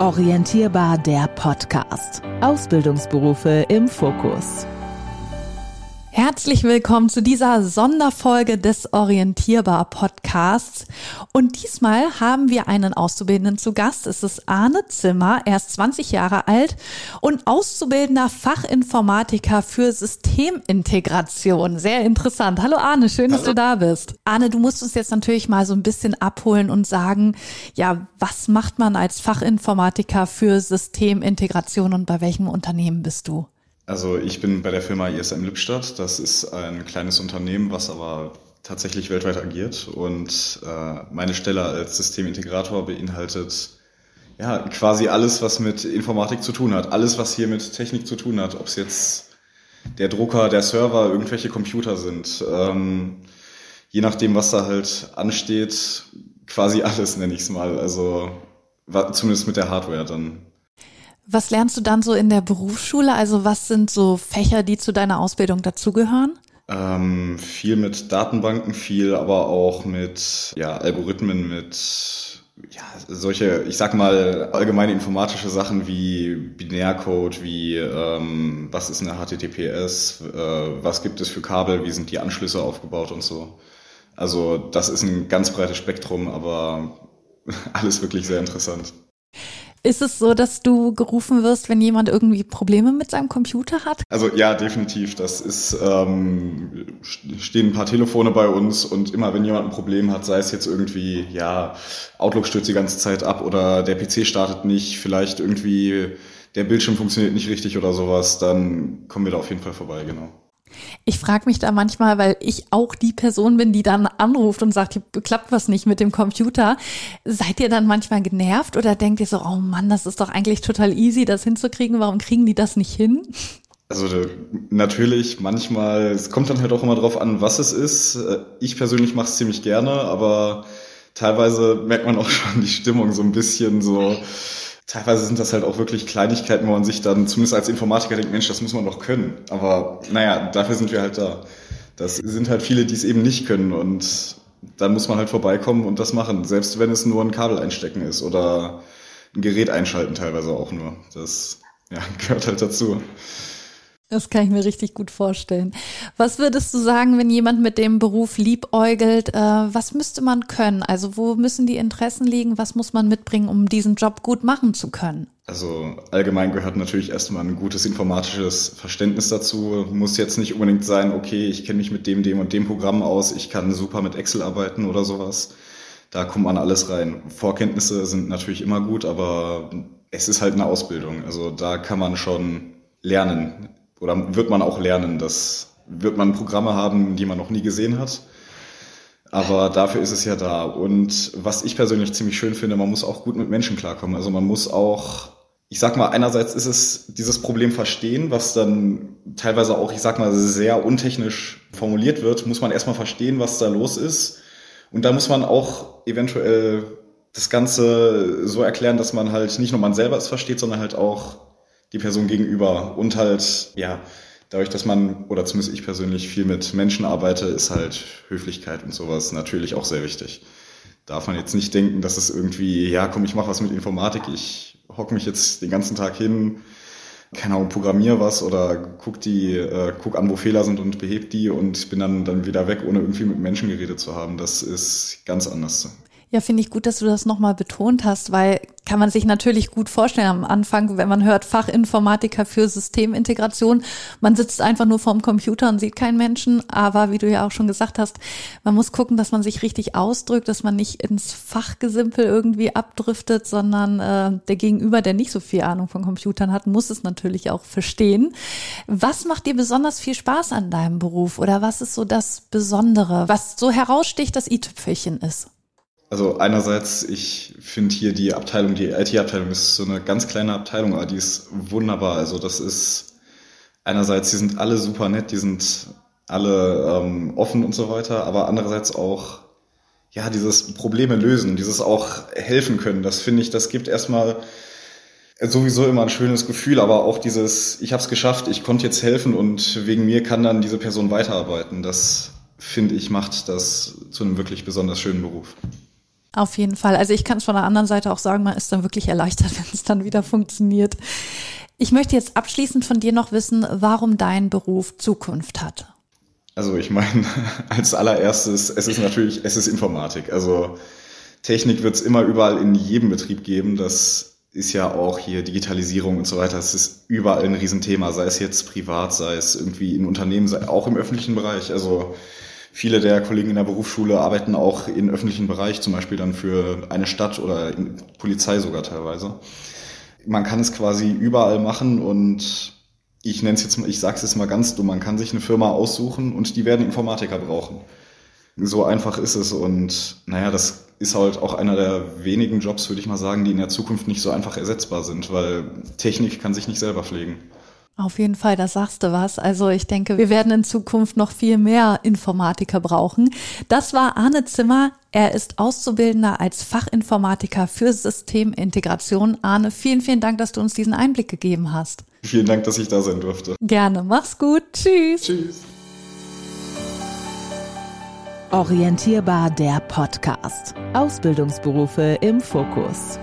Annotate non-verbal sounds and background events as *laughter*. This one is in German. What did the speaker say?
Orientierbar der Podcast. Ausbildungsberufe im Fokus. Herzlich willkommen zu dieser Sonderfolge des Orientierbar Podcasts. Und diesmal haben wir einen Auszubildenden zu Gast. Es ist Arne Zimmer. Er ist 20 Jahre alt und auszubildender Fachinformatiker für Systemintegration. Sehr interessant. Hallo Arne, schön, dass Hallo. du da bist. Arne, du musst uns jetzt natürlich mal so ein bisschen abholen und sagen, ja, was macht man als Fachinformatiker für Systemintegration und bei welchem Unternehmen bist du? Also ich bin bei der Firma ISM Lippstadt. Das ist ein kleines Unternehmen, was aber tatsächlich weltweit agiert. Und äh, meine Stelle als Systemintegrator beinhaltet ja quasi alles, was mit Informatik zu tun hat. Alles, was hier mit Technik zu tun hat. Ob es jetzt der Drucker, der Server, irgendwelche Computer sind. Ähm, je nachdem, was da halt ansteht, quasi *laughs* alles nenne ich es mal. Also zumindest mit der Hardware dann. Was lernst du dann so in der Berufsschule? Also was sind so Fächer, die zu deiner Ausbildung dazugehören? Ähm, viel mit Datenbanken, viel aber auch mit ja, Algorithmen, mit ja, solche, ich sag mal, allgemeine informatische Sachen wie Binärcode, wie ähm, was ist eine HTTPS, äh, was gibt es für Kabel, wie sind die Anschlüsse aufgebaut und so. Also das ist ein ganz breites Spektrum, aber *laughs* alles wirklich sehr interessant. Ist es so, dass du gerufen wirst, wenn jemand irgendwie Probleme mit seinem Computer hat? Also ja, definitiv. Das ist ähm, stehen ein paar Telefone bei uns und immer wenn jemand ein Problem hat, sei es jetzt irgendwie ja Outlook stürzt die ganze Zeit ab oder der PC startet nicht, vielleicht irgendwie der Bildschirm funktioniert nicht richtig oder sowas, dann kommen wir da auf jeden Fall vorbei, genau. Ich frage mich da manchmal, weil ich auch die Person bin, die dann anruft und sagt, hier klappt was nicht mit dem Computer. Seid ihr dann manchmal genervt oder denkt ihr so, oh Mann, das ist doch eigentlich total easy, das hinzukriegen. Warum kriegen die das nicht hin? Also natürlich, manchmal, es kommt dann halt auch immer drauf an, was es ist. Ich persönlich mache es ziemlich gerne, aber teilweise merkt man auch schon die Stimmung so ein bisschen so teilweise sind das halt auch wirklich Kleinigkeiten, wo man sich dann zumindest als Informatiker denkt, Mensch, das muss man doch können. Aber naja, dafür sind wir halt da. Das sind halt viele, die es eben nicht können und dann muss man halt vorbeikommen und das machen, selbst wenn es nur ein Kabel einstecken ist oder ein Gerät einschalten teilweise auch nur. Das ja, *laughs* gehört halt dazu. Das kann ich mir richtig gut vorstellen. Was würdest du sagen, wenn jemand mit dem Beruf liebäugelt? Äh, was müsste man können? Also wo müssen die Interessen liegen? Was muss man mitbringen, um diesen Job gut machen zu können? Also allgemein gehört natürlich erstmal ein gutes informatisches Verständnis dazu. Muss jetzt nicht unbedingt sein, okay, ich kenne mich mit dem, dem und dem Programm aus, ich kann super mit Excel arbeiten oder sowas. Da kommt man alles rein. Vorkenntnisse sind natürlich immer gut, aber es ist halt eine Ausbildung. Also da kann man schon lernen oder wird man auch lernen. Das wird man Programme haben, die man noch nie gesehen hat. Aber dafür ist es ja da. Und was ich persönlich ziemlich schön finde, man muss auch gut mit Menschen klarkommen. Also man muss auch, ich sag mal, einerseits ist es dieses Problem verstehen, was dann teilweise auch, ich sag mal, sehr untechnisch formuliert wird, muss man erstmal verstehen, was da los ist. Und da muss man auch eventuell das Ganze so erklären, dass man halt nicht nur man selber es versteht, sondern halt auch die Person gegenüber und halt, ja, dadurch, dass man, oder zumindest ich persönlich viel mit Menschen arbeite, ist halt Höflichkeit und sowas natürlich auch sehr wichtig. Darf man jetzt nicht denken, dass es irgendwie, ja, komm, ich mache was mit Informatik, ich hocke mich jetzt den ganzen Tag hin, keine Ahnung, programmier was oder guck die, äh, guck an, wo Fehler sind und beheb die und bin dann, dann wieder weg, ohne irgendwie mit Menschen geredet zu haben. Das ist ganz anders. Ja, finde ich gut, dass du das nochmal betont hast, weil kann man sich natürlich gut vorstellen am Anfang, wenn man hört Fachinformatiker für Systemintegration. Man sitzt einfach nur vorm Computer und sieht keinen Menschen. Aber wie du ja auch schon gesagt hast, man muss gucken, dass man sich richtig ausdrückt, dass man nicht ins Fachgesimpel irgendwie abdriftet, sondern äh, der Gegenüber, der nicht so viel Ahnung von Computern hat, muss es natürlich auch verstehen. Was macht dir besonders viel Spaß an deinem Beruf oder was ist so das Besondere, was so heraussticht, das i-Tüpfelchen ist? Also einerseits, ich finde hier die Abteilung, die IT-Abteilung ist so eine ganz kleine Abteilung, aber die ist wunderbar. Also das ist einerseits, die sind alle super nett, die sind alle ähm, offen und so weiter, aber andererseits auch ja dieses Probleme lösen, dieses auch helfen können. Das finde ich, das gibt erstmal sowieso immer ein schönes Gefühl, aber auch dieses, ich habe es geschafft, ich konnte jetzt helfen und wegen mir kann dann diese Person weiterarbeiten. Das finde ich macht das zu einem wirklich besonders schönen Beruf. Auf jeden Fall. Also ich kann es von der anderen Seite auch sagen, man ist dann wirklich erleichtert, *laughs* wenn es dann wieder funktioniert. Ich möchte jetzt abschließend von dir noch wissen, warum dein Beruf Zukunft hat. Also ich meine, *laughs* als allererstes, es ist natürlich, es ist Informatik. Also Technik wird es immer überall in jedem Betrieb geben. Das ist ja auch hier Digitalisierung und so weiter. Es ist überall ein Riesenthema, sei es jetzt privat, sei es irgendwie in Unternehmen, sei auch im öffentlichen Bereich. Also viele der Kollegen in der Berufsschule arbeiten auch im öffentlichen Bereich, zum Beispiel dann für eine Stadt oder Polizei sogar teilweise man kann es quasi überall machen und ich nenne es jetzt mal, ich sage es jetzt mal ganz dumm, man kann sich eine Firma aussuchen und die werden Informatiker brauchen. So einfach ist es und naja, das ist halt auch einer der wenigen Jobs, würde ich mal sagen, die in der Zukunft nicht so einfach ersetzbar sind, weil Technik kann sich nicht selber pflegen. Auf jeden Fall, da sagst du was. Also ich denke, wir werden in Zukunft noch viel mehr Informatiker brauchen. Das war Arne Zimmer. Er ist Auszubildender als Fachinformatiker für Systemintegration. Arne, vielen, vielen Dank, dass du uns diesen Einblick gegeben hast. Vielen Dank, dass ich da sein durfte. Gerne. Mach's gut. Tschüss. Tschüss. Orientierbar der Podcast. Ausbildungsberufe im Fokus.